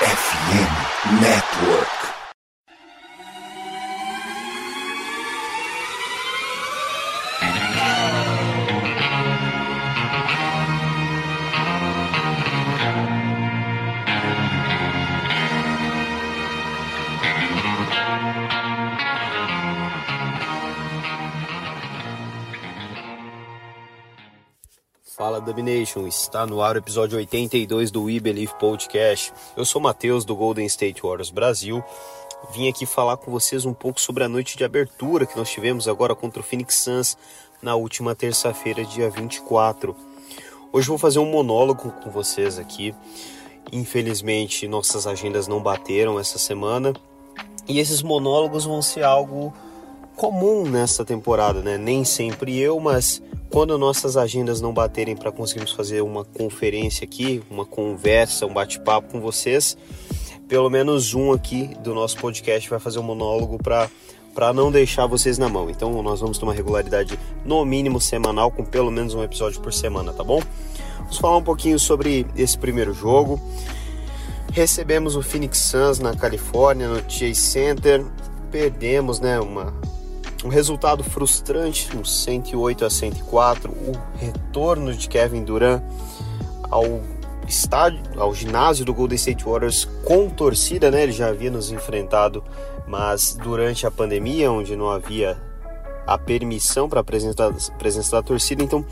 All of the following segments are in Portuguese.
FM Network. Fala Domination, está no ar o episódio 82 do We Believe Podcast. Eu sou Matheus do Golden State Warriors Brasil. Vim aqui falar com vocês um pouco sobre a noite de abertura que nós tivemos agora contra o Phoenix Suns na última terça-feira, dia 24. Hoje vou fazer um monólogo com vocês aqui. Infelizmente, nossas agendas não bateram essa semana e esses monólogos vão ser algo comum nessa temporada, né? Nem sempre eu, mas quando nossas agendas não baterem para conseguirmos fazer uma conferência aqui, uma conversa, um bate-papo com vocês, pelo menos um aqui do nosso podcast vai fazer um monólogo para para não deixar vocês na mão. Então nós vamos ter uma regularidade no mínimo semanal com pelo menos um episódio por semana, tá bom? Vamos falar um pouquinho sobre esse primeiro jogo. Recebemos o Phoenix Suns na Califórnia, no Chase Center. Perdemos, né, uma um resultado frustrante, um 108 a 104, o retorno de Kevin Durant ao estádio, ao ginásio do Golden State Warriors com torcida, né? Ele já havia nos enfrentado, mas durante a pandemia, onde não havia a permissão para a presença da torcida, então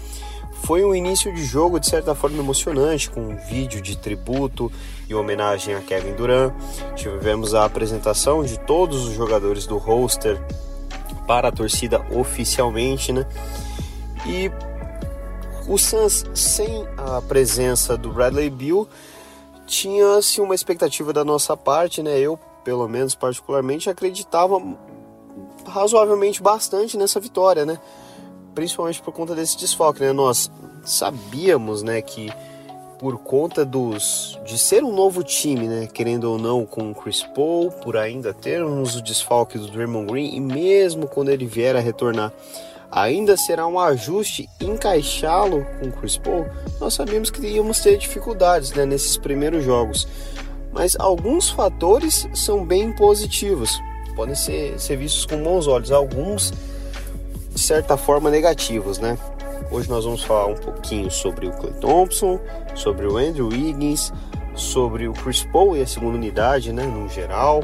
foi um início de jogo de certa forma emocionante, com um vídeo de tributo e homenagem a Kevin Durant. Tivemos a apresentação de todos os jogadores do roster para a torcida oficialmente, né? E o Suns, sem a presença do Bradley Bill, tinha-se uma expectativa da nossa parte, né? Eu, pelo menos particularmente, acreditava razoavelmente bastante nessa vitória, né? Principalmente por conta desse desfalque, né? Nós sabíamos, né, que por conta dos de ser um novo time, né, querendo ou não, com o Chris Paul, por ainda termos o desfalque do Draymond Green e mesmo quando ele vier a retornar, ainda será um ajuste encaixá-lo com o Chris Paul. Nós sabíamos que íamos ter dificuldades, né, nesses primeiros jogos. Mas alguns fatores são bem positivos, podem ser, ser vistos com bons olhos, alguns de certa forma negativos, né? Hoje nós vamos falar um pouquinho sobre o Clay Thompson, sobre o Andrew Wiggins, sobre o Chris Paul e a segunda unidade, né, no geral,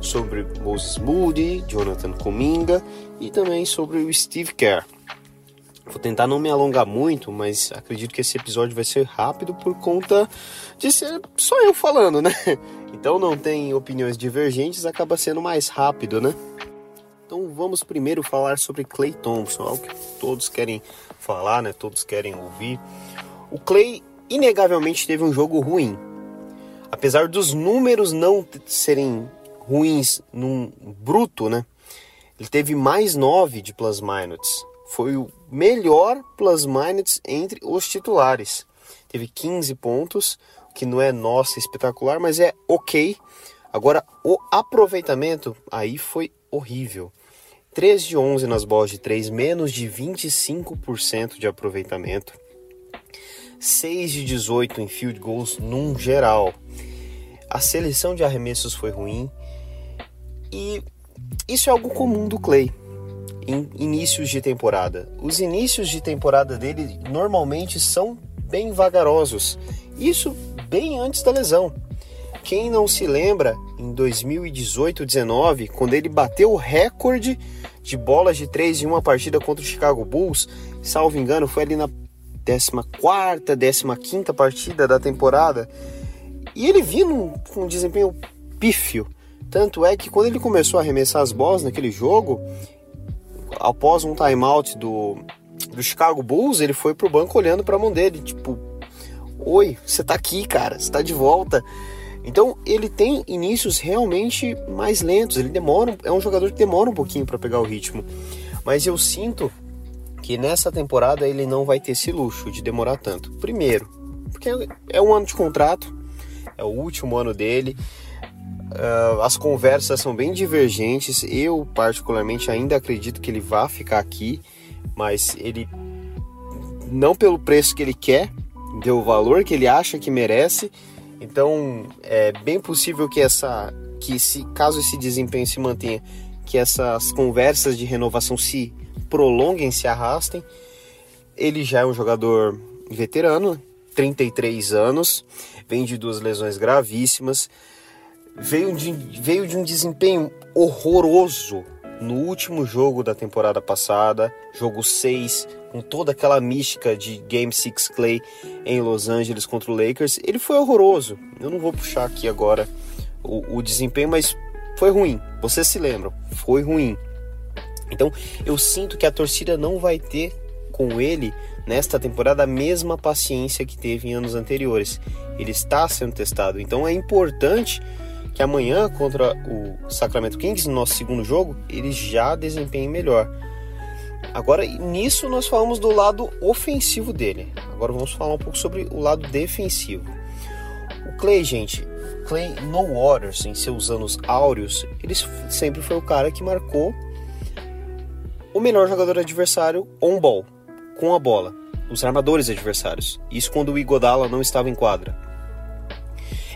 sobre Moses Moody, Jonathan Kuminga e também sobre o Steve Kerr. Vou tentar não me alongar muito, mas acredito que esse episódio vai ser rápido por conta de ser só eu falando, né? Então não tem opiniões divergentes, acaba sendo mais rápido, né? Então vamos primeiro falar sobre Clay Thompson, algo que todos querem falar, né? Todos querem ouvir. O Clay inegavelmente teve um jogo ruim. Apesar dos números não serem ruins num bruto, né? Ele teve mais 9 de plus minus. Foi o melhor plus minus entre os titulares. Teve 15 pontos, que não é nossa espetacular, mas é ok. Agora, o aproveitamento aí foi horrível. 3 de 11 nas bolas de 3, menos de 25% de aproveitamento. 6 de 18 em field goals num geral. A seleção de arremessos foi ruim e isso é algo comum do Clay em inícios de temporada. Os inícios de temporada dele normalmente são bem vagarosos. Isso bem antes da lesão. Quem não se lembra, em 2018-19, quando ele bateu o recorde de bolas de três em uma partida contra o Chicago Bulls, salvo engano, foi ali na 14, 15 partida da temporada, e ele com um desempenho pífio. Tanto é que quando ele começou a arremessar as bolas naquele jogo, após um timeout do, do Chicago Bulls, ele foi pro banco olhando para a mão dele, tipo, oi, você tá aqui, cara, você tá de volta. Então ele tem inícios realmente mais lentos, ele demora, é um jogador que demora um pouquinho para pegar o ritmo. Mas eu sinto que nessa temporada ele não vai ter esse luxo de demorar tanto. Primeiro, porque é um ano de contrato, é o último ano dele. Uh, as conversas são bem divergentes. Eu, particularmente, ainda acredito que ele vá ficar aqui, mas ele não pelo preço que ele quer, deu o valor que ele acha que merece Então é bem possível que essa, que se caso esse desempenho se mantenha, que essas conversas de renovação se prolonguem, se arrastem. Ele já é um jogador veterano, 33 anos, vem de duas lesões gravíssimas, veio de, veio de um desempenho horroroso no último jogo da temporada passada, jogo 6, com toda aquela mística de Game 6 Clay em Los Angeles contra o Lakers, ele foi horroroso. Eu não vou puxar aqui agora o, o desempenho, mas foi ruim. Vocês se lembram? Foi ruim. Então eu sinto que a torcida não vai ter com ele nesta temporada a mesma paciência que teve em anos anteriores. Ele está sendo testado. Então é importante que amanhã contra o Sacramento Kings, no nosso segundo jogo, ele já desempenhe melhor. Agora, nisso nós falamos do lado ofensivo dele. Agora vamos falar um pouco sobre o lado defensivo. O Clay, gente, Clay no Waters, em seus anos áureos, ele sempre foi o cara que marcou o melhor jogador adversário on ball, com a bola, os armadores adversários. Isso quando o Igodala não estava em quadra.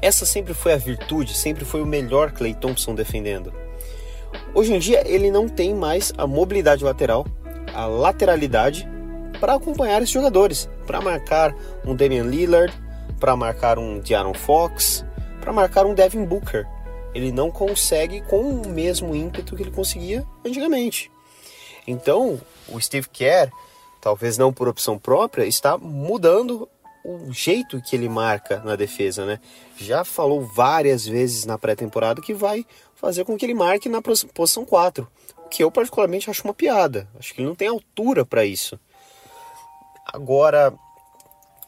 Essa sempre foi a virtude, sempre foi o melhor Clay Thompson defendendo. Hoje em dia ele não tem mais a mobilidade lateral, a lateralidade para acompanhar esses jogadores, para marcar um Damian Lillard, para marcar um De'Aaron Fox, para marcar um Devin Booker. Ele não consegue com o mesmo ímpeto que ele conseguia antigamente. Então, o Steve Kerr, talvez não por opção própria, está mudando o jeito que ele marca na defesa, né? Já falou várias vezes na pré-temporada que vai fazer com que ele marque na posição 4, o que eu particularmente acho uma piada. Acho que ele não tem altura para isso. Agora,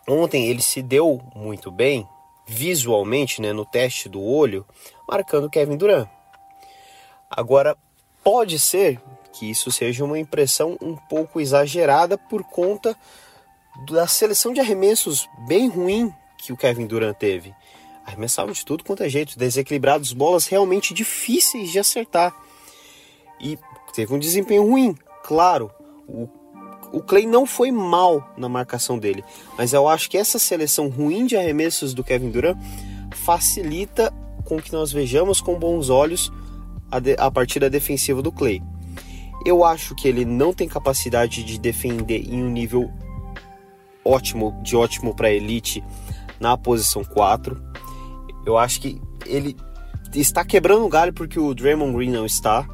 ontem ele se deu muito bem visualmente, né, no teste do olho, marcando Kevin Durant. Agora, pode ser que isso seja uma impressão um pouco exagerada por conta da seleção de arremessos bem ruim que o Kevin Durant teve. Arremessavam de tudo quanto é jeito, desequilibrados, bolas realmente difíceis de acertar. E teve um desempenho ruim, claro. O, o Clay não foi mal na marcação dele, mas eu acho que essa seleção ruim de arremessos do Kevin Durant facilita com que nós vejamos com bons olhos a, de, a partida defensiva do Clay. Eu acho que ele não tem capacidade de defender em um nível ótimo, de ótimo para elite na posição 4. Eu acho que ele está quebrando o galho porque o Draymond Green não está,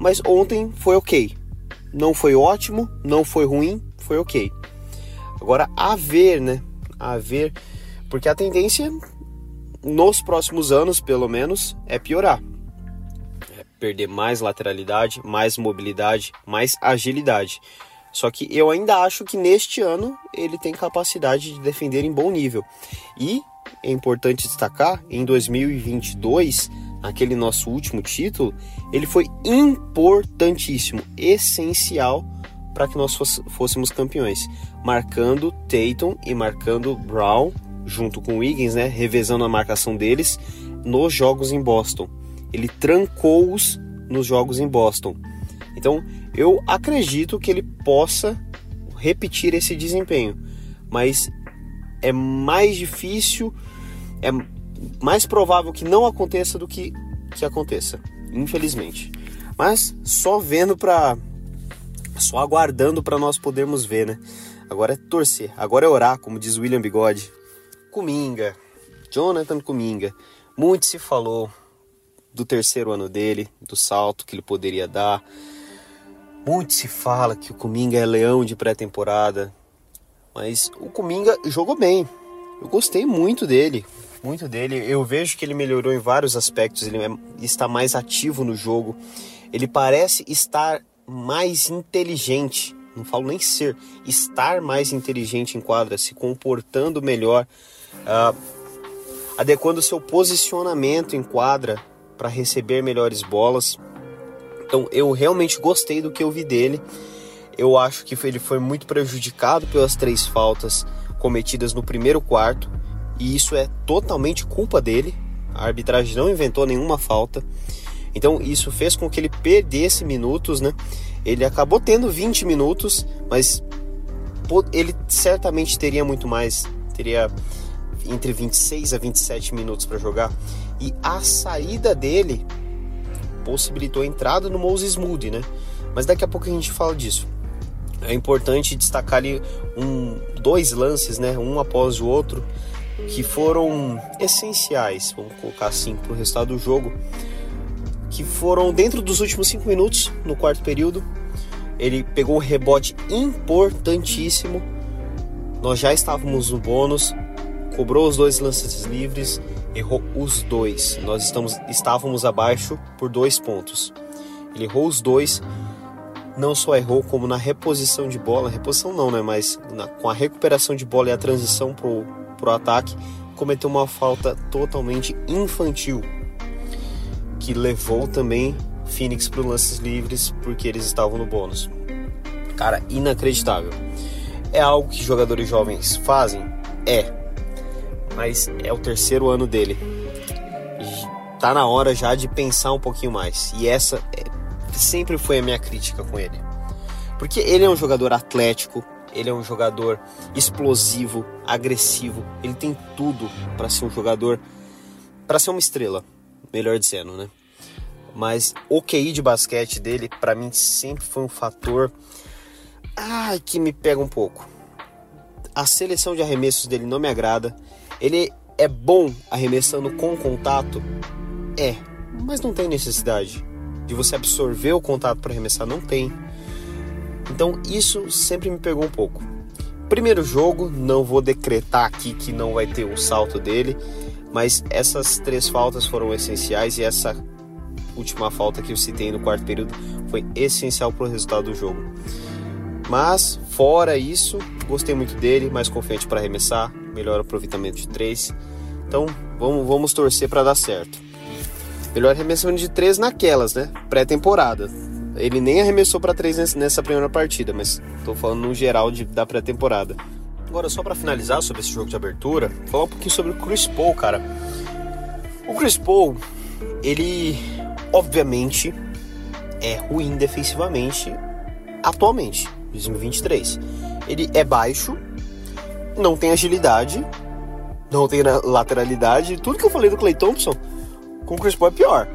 mas ontem foi ok. Não foi ótimo, não foi ruim, foi ok. Agora a ver, né? A ver, porque a tendência nos próximos anos, pelo menos, é piorar. É perder mais lateralidade, mais mobilidade, mais agilidade. Só que eu ainda acho que neste ano ele tem capacidade de defender em bom nível. E é importante destacar, em 2022, aquele nosso último título, ele foi importantíssimo, essencial para que nós fôssemos campeões, marcando Tatum e marcando Brown junto com o Wiggins, né, revezando a marcação deles nos jogos em Boston. Ele trancou-os nos jogos em Boston. Então, eu acredito que ele possa repetir esse desempenho, mas é mais difícil, é mais provável que não aconteça do que que aconteça, infelizmente. Mas só vendo para só aguardando para nós podermos ver, né? Agora é torcer, agora é orar, como diz William Bigode. Cominga, Jonathan Cominga. Muito se falou do terceiro ano dele, do salto que ele poderia dar muito se fala que o Cominga é leão de pré-temporada, mas o Cominga jogou bem. Eu gostei muito dele, muito dele. Eu vejo que ele melhorou em vários aspectos, ele é, está mais ativo no jogo. Ele parece estar mais inteligente, não falo nem ser, estar mais inteligente em quadra, se comportando melhor, uh, adequando seu posicionamento em quadra para receber melhores bolas. Então eu realmente gostei do que eu vi dele. Eu acho que ele foi muito prejudicado pelas três faltas cometidas no primeiro quarto, e isso é totalmente culpa dele. A arbitragem não inventou nenhuma falta. Então isso fez com que ele perdesse minutos, né? Ele acabou tendo 20 minutos, mas ele certamente teria muito mais, teria entre 26 a 27 minutos para jogar e a saída dele possibilitou a entrada no Moses Moody, né? Mas daqui a pouco a gente fala disso. É importante destacar ali um, dois lances, né? Um após o outro, que foram essenciais, vamos colocar assim, para o resultado do jogo. Que foram dentro dos últimos cinco minutos, no quarto período. Ele pegou um rebote importantíssimo. Nós já estávamos no bônus, cobrou os dois lances livres, errou os dois. Nós estamos, estávamos abaixo por dois pontos. Ele errou os dois não só errou, como na reposição de bola, reposição não, né? Mas na, com a recuperação de bola e a transição pro, pro ataque, cometeu uma falta totalmente infantil, que levou também Phoenix para lances livres porque eles estavam no bônus. Cara, inacreditável. É algo que jogadores jovens fazem? É. Mas é o terceiro ano dele. Tá na hora já de pensar um pouquinho mais. E essa é sempre foi a minha crítica com ele. Porque ele é um jogador atlético, ele é um jogador explosivo, agressivo, ele tem tudo para ser um jogador, para ser uma estrela, melhor dizendo, né? Mas o QI de basquete dele, para mim, sempre foi um fator ai, que me pega um pouco. A seleção de arremessos dele não me agrada. Ele é bom arremessando com contato? É, mas não tem necessidade de você absorver o contato para arremessar, não tem. Então isso sempre me pegou um pouco. Primeiro jogo, não vou decretar aqui que não vai ter o salto dele, mas essas três faltas foram essenciais e essa última falta que eu citei no quarto período foi essencial para o resultado do jogo. Mas fora isso, gostei muito dele, mais confiante para arremessar, melhor aproveitamento de três. Então vamos, vamos torcer para dar certo. Melhor arremessamento de três naquelas, né? Pré-temporada. Ele nem arremessou para três nessa primeira partida, mas tô falando no geral de, da pré-temporada. Agora, só para finalizar sobre esse jogo de abertura, falar um pouquinho sobre o Chris Paul, cara. O Chris Paul, ele obviamente é ruim defensivamente atualmente, 2023. Ele é baixo, não tem agilidade, não tem lateralidade, tudo que eu falei do Clay Thompson com o Chris Paul é pior.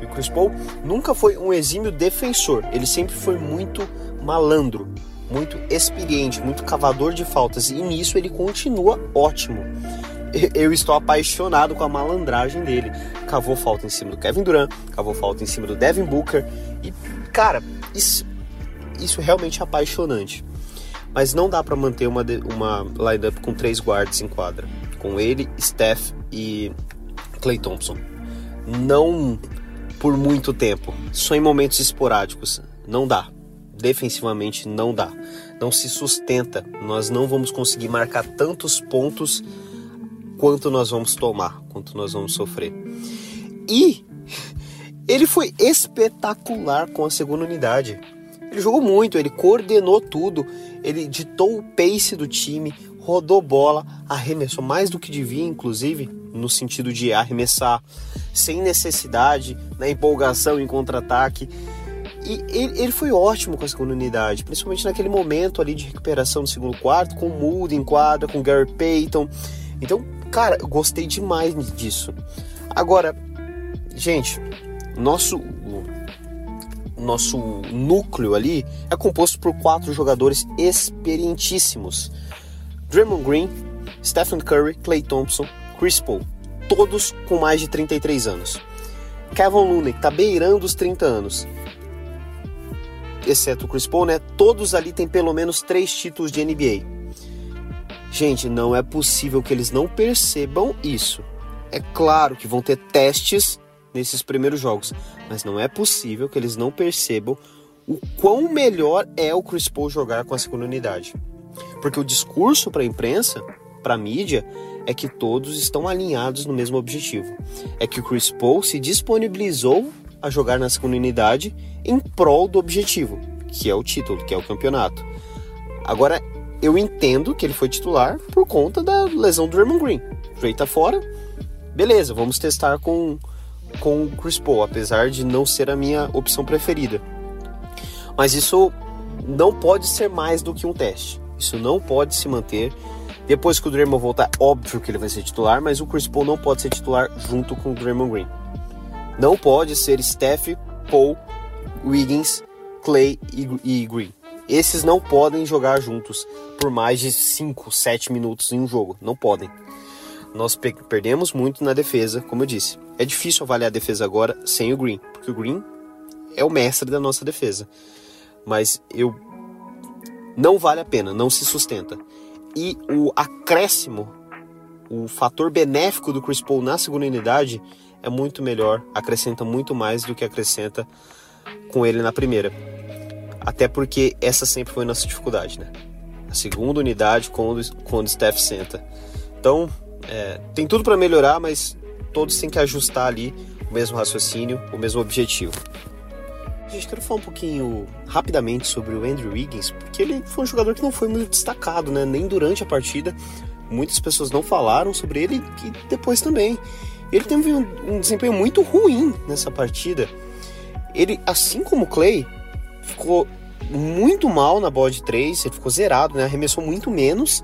E o Chris Paul nunca foi um exímio defensor, ele sempre foi muito malandro, muito experiente, muito cavador de faltas e nisso ele continua ótimo. Eu estou apaixonado com a malandragem dele. Cavou falta em cima do Kevin Durant, cavou falta em cima do Devin Booker e cara, isso, isso realmente é apaixonante. Mas não dá para manter uma, uma lineup com três guards em quadra, com ele, Steph e Clay Thompson não por muito tempo, só em momentos esporádicos. Não dá. Defensivamente não dá. Não se sustenta. Nós não vamos conseguir marcar tantos pontos quanto nós vamos tomar, quanto nós vamos sofrer. E ele foi espetacular com a segunda unidade. Ele jogou muito, ele coordenou tudo, ele ditou o pace do time, rodou bola, arremessou mais do que devia, inclusive, no sentido de arremessar sem necessidade, na empolgação em contra-ataque. E ele, ele, foi ótimo com a segunda unidade, principalmente naquele momento ali de recuperação do segundo quarto, com o Moody em quadra, com o Gary Payton. Então, cara, eu gostei demais disso. Agora, gente, nosso nosso núcleo ali é composto por quatro jogadores experientíssimos: Draymond Green, Stephen Curry, Clay Thompson, Chris Paul todos com mais de 33 anos. Kevin Looney está beirando os 30 anos. Exceto o Chris Paul, né? Todos ali têm pelo menos três títulos de NBA. Gente, não é possível que eles não percebam isso. É claro que vão ter testes nesses primeiros jogos, mas não é possível que eles não percebam o quão melhor é o Chris Paul jogar com a segunda unidade. Porque o discurso para a imprensa, para a mídia, é que todos estão alinhados no mesmo objetivo. É que o Chris Paul se disponibilizou a jogar na segunda unidade em prol do objetivo, que é o título, que é o campeonato. Agora, eu entendo que ele foi titular por conta da lesão do Draymond Green. O tá fora, beleza, vamos testar com, com o Chris Paul, apesar de não ser a minha opção preferida. Mas isso não pode ser mais do que um teste. Isso não pode se manter Depois que o Draymond voltar, óbvio que ele vai ser titular, mas o Chris Paul não pode ser titular junto com o Draymond Green. Não pode ser Steph, Paul, Wiggins, Clay e, Green. Esses não podem jogar juntos por mais de 5, 7 minutos em um jogo. Não podem. Nós perdemos muito na defesa, como eu disse. É difícil avaliar a defesa agora sem o Green, porque o Green é o mestre da nossa defesa. Mas eu não vale a pena, não se sustenta. E o acréscimo, o fator benéfico do Chris Paul na segunda unidade é muito melhor, acrescenta muito mais do que acrescenta com ele na primeira. Até porque essa sempre foi nossa dificuldade, né? A segunda unidade quando, quando o Steph senta. Então, é, tem tudo para melhorar, mas todos têm que ajustar ali o mesmo raciocínio, o mesmo objetivo. Gente, quero falar um pouquinho rapidamente sobre o Andrew Wiggins, porque ele foi um jogador que não foi muito destacado, né? Nem durante a partida. Muitas pessoas não falaram sobre ele e depois também. Ele teve um, um desempenho muito ruim nessa partida. Ele, assim como o Clay, ficou muito mal na bola de 3, ele ficou zerado, né? Arremessou muito menos,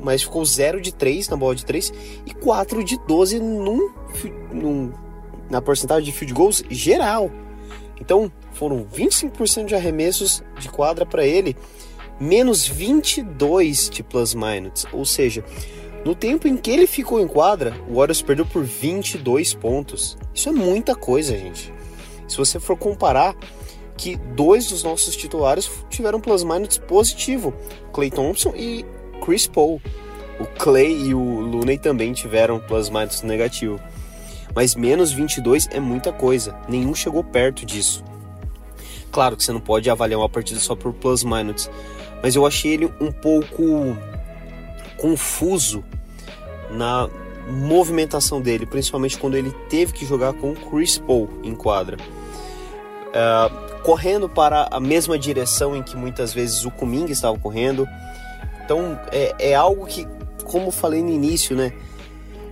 mas ficou 0 de 3 na bola de 3 e 4 de 12 num, num, na porcentagem de field goals geral. Então, foram 25% de arremessos de quadra para ele, menos 22 de plus minus, ou seja, no tempo em que ele ficou em quadra, o Warriors perdeu por 22 pontos. Isso é muita coisa, gente. Se você for comparar que dois dos nossos titulares tiveram plus minus positivo, Clay Thompson e Chris Paul. O Clay e o Looney também tiveram plus minus negativo. Mas menos 22 é muita coisa. Nenhum chegou perto disso. Claro que você não pode avaliar uma partida só por plus minus, mas eu achei ele um pouco confuso na movimentação dele, principalmente quando ele teve que jogar com o Chris Paul em quadra. Uh, correndo para a mesma direção em que muitas vezes o Kuminga estava correndo. Então é, é algo que, como falei no início, né?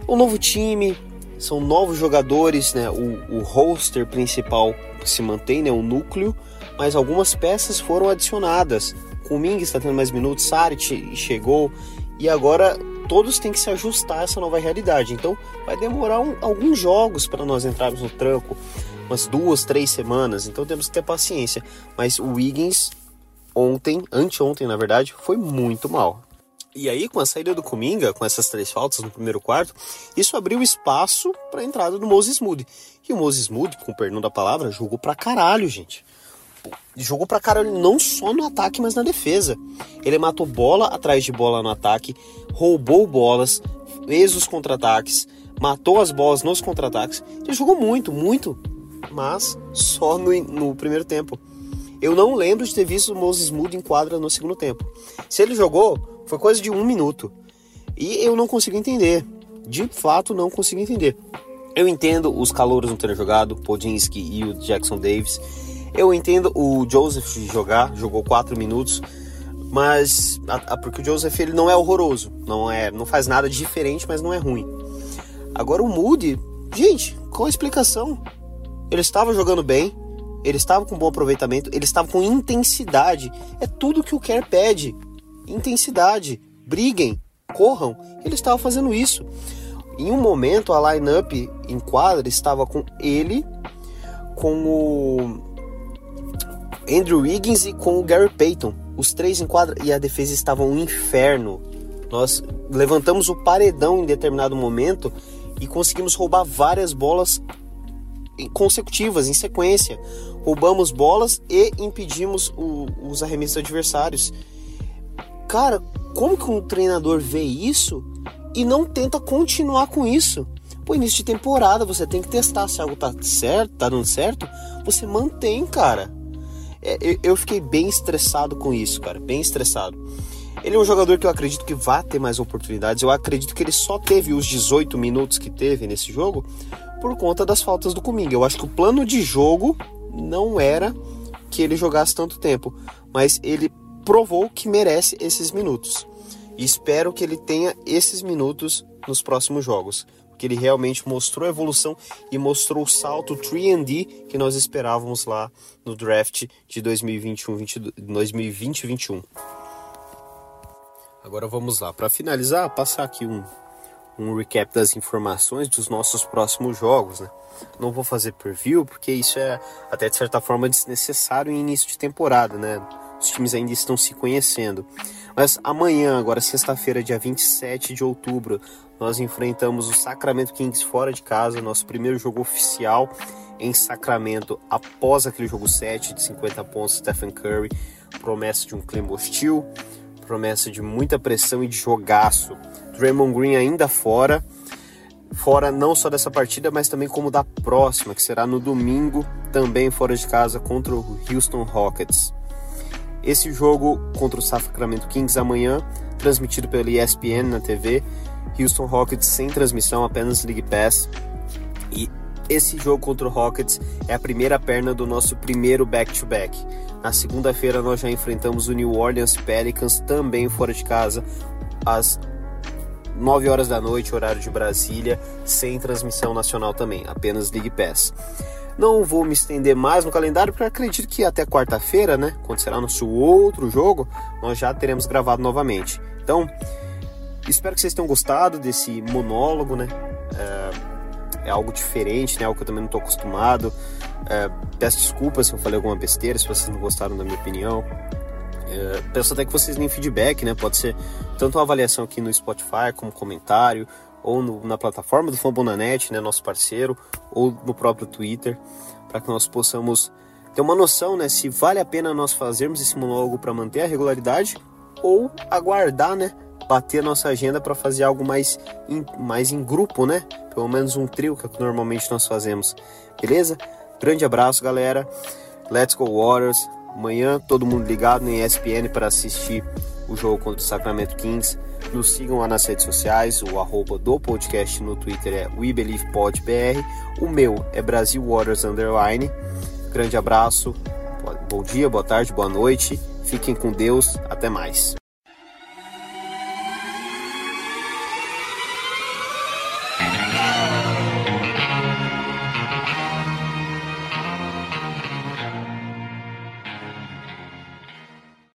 Um novo time, são novos jogadores, né? O, o roster principal se mantém, né? O núcleo, mas algumas peças foram adicionadas. Kuminga está tendo mais minutos, Saric chegou e agora todos têm que se ajustar a essa nova realidade. Então vai demorar um, alguns jogos para nós entrarmos no tranco, umas duas, três semanas. Então temos que ter paciência. Mas o Wiggins ontem, anteontem na verdade, foi muito mal. E aí, com a saída do Cominga, com essas três faltas no primeiro quarto, isso abriu espaço para a entrada do Moses Moody. E o Moses Moody, com o perdão da palavra, jogou pra caralho, gente jogou pra caralho não só no ataque, mas na defesa. Ele matou bola atrás de bola no ataque, roubou bolas, fez os contra-ataques, matou as bolas nos contra-ataques. Ele jogou muito, muito, mas só no, no, primeiro tempo. Eu não lembro de ter visto o Moses Moody em quadra no segundo tempo. Se ele jogou, foi coisa de um minuto. E eu não consigo entender. De fato, não consigo entender. Eu entendo os calouros não terem jogado, Podinski e o Jackson Davis. Eu entendo o Joseph jogar, jogou 4 minutos, mas a, a, porque o Joseph ele não é horroroso, não é, não faz nada diferente, mas não é ruim. Agora o Moody, gente, qual a explicação? Ele estava jogando bem, ele estava com bom aproveitamento, ele estava com intensidade. É tudo que o Kerr pede. Intensidade. Briguem, corram. Ele estava fazendo isso. Em um momento a lineup em quadra estava com ele, com o Andrew Wiggins e com o Gary Payton. Os três em quadra e a defesa estava um inferno. Nós levantamos o paredão em determinado momento e conseguimos roubar várias bolas consecutivas, em sequência. Roubamos bolas e impedimos o, os arremessos adversários. Cara, como que um treinador vê isso e não tenta continuar com isso? Pô, início de temporada, você tem que testar se algo tá certo, tá dando certo, você mantém, cara. É, eu fiquei bem estressado com isso, cara, bem estressado. Ele é um jogador que eu acredito que vai ter mais oportunidades. Eu acredito que ele só teve os 18 minutos que teve nesse jogo por conta das faltas do Cominga. Eu acho que o plano de jogo não era que ele jogasse tanto tempo, mas ele provou que merece esses minutos. E espero que ele tenha esses minutos nos próximos jogos que ele realmente mostrou evolução e mostrou o salto 3D que nós esperávamos lá no draft de 2021, 2020 2021. Agora vamos lá, para finalizar, passar aqui um, um recap das informações dos nossos próximos jogos, né? Não vou fazer preview porque isso é até de certa forma desnecessário em início de temporada, né? Os times ainda estão se conhecendo. Mas amanhã, agora sexta-feira, dia 27 de outubro, nós enfrentamos o Sacramento Kings fora de casa, nosso primeiro jogo oficial em Sacramento após aquele jogo 7 de 50 pontos Stephen Curry, promessa de um clima hostil, promessa de muita pressão e de jogaço. Draymond Green ainda fora, fora não só dessa partida, mas também como da próxima, que será no domingo, também fora de casa contra o Houston Rockets. Esse jogo contra o Sacramento Kings amanhã, transmitido pela ESPN na TV, Houston Rockets sem transmissão, apenas League Pass. Esse jogo contra o Rockets é a primeira perna do nosso primeiro back-to-back. -back. Na segunda-feira nós já enfrentamos o New Orleans Pelicans também fora de casa às 9 horas da noite, horário de Brasília, sem transmissão nacional também, apenas League Pass. Não vou me estender mais no calendário, porque acredito que até quarta-feira, né, quando será nosso outro jogo, nós já teremos gravado novamente. Então, espero que vocês tenham gostado desse monólogo, né? É, é algo diferente, né? Algo que eu também não estou acostumado. É, peço desculpas se eu falei alguma besteira, se vocês não gostaram da minha opinião. É, peço até que vocês deem feedback, né? Pode ser tanto uma avaliação aqui no Spotify, como comentário, ou no, na plataforma do Fambonanet, né, nosso parceiro, ou no próprio Twitter, para que nós possamos ter uma noção né, se vale a pena nós fazermos esse monólogo para manter a regularidade ou aguardar, né, bater a nossa agenda para fazer algo mais em, mais em grupo, né? Pelo menos um trio que, é que normalmente nós fazemos. Beleza? Grande abraço, galera. Let's go Waters. Amanhã todo mundo ligado na ESPN para assistir o jogo contra o Sacramento Kings. Nos sigam lá nas redes sociais, o arroba do podcast no Twitter é WeBelievePodBR, o meu é Brasil Waters Underline. Grande abraço, bom dia, boa tarde, boa noite, fiquem com Deus, até mais.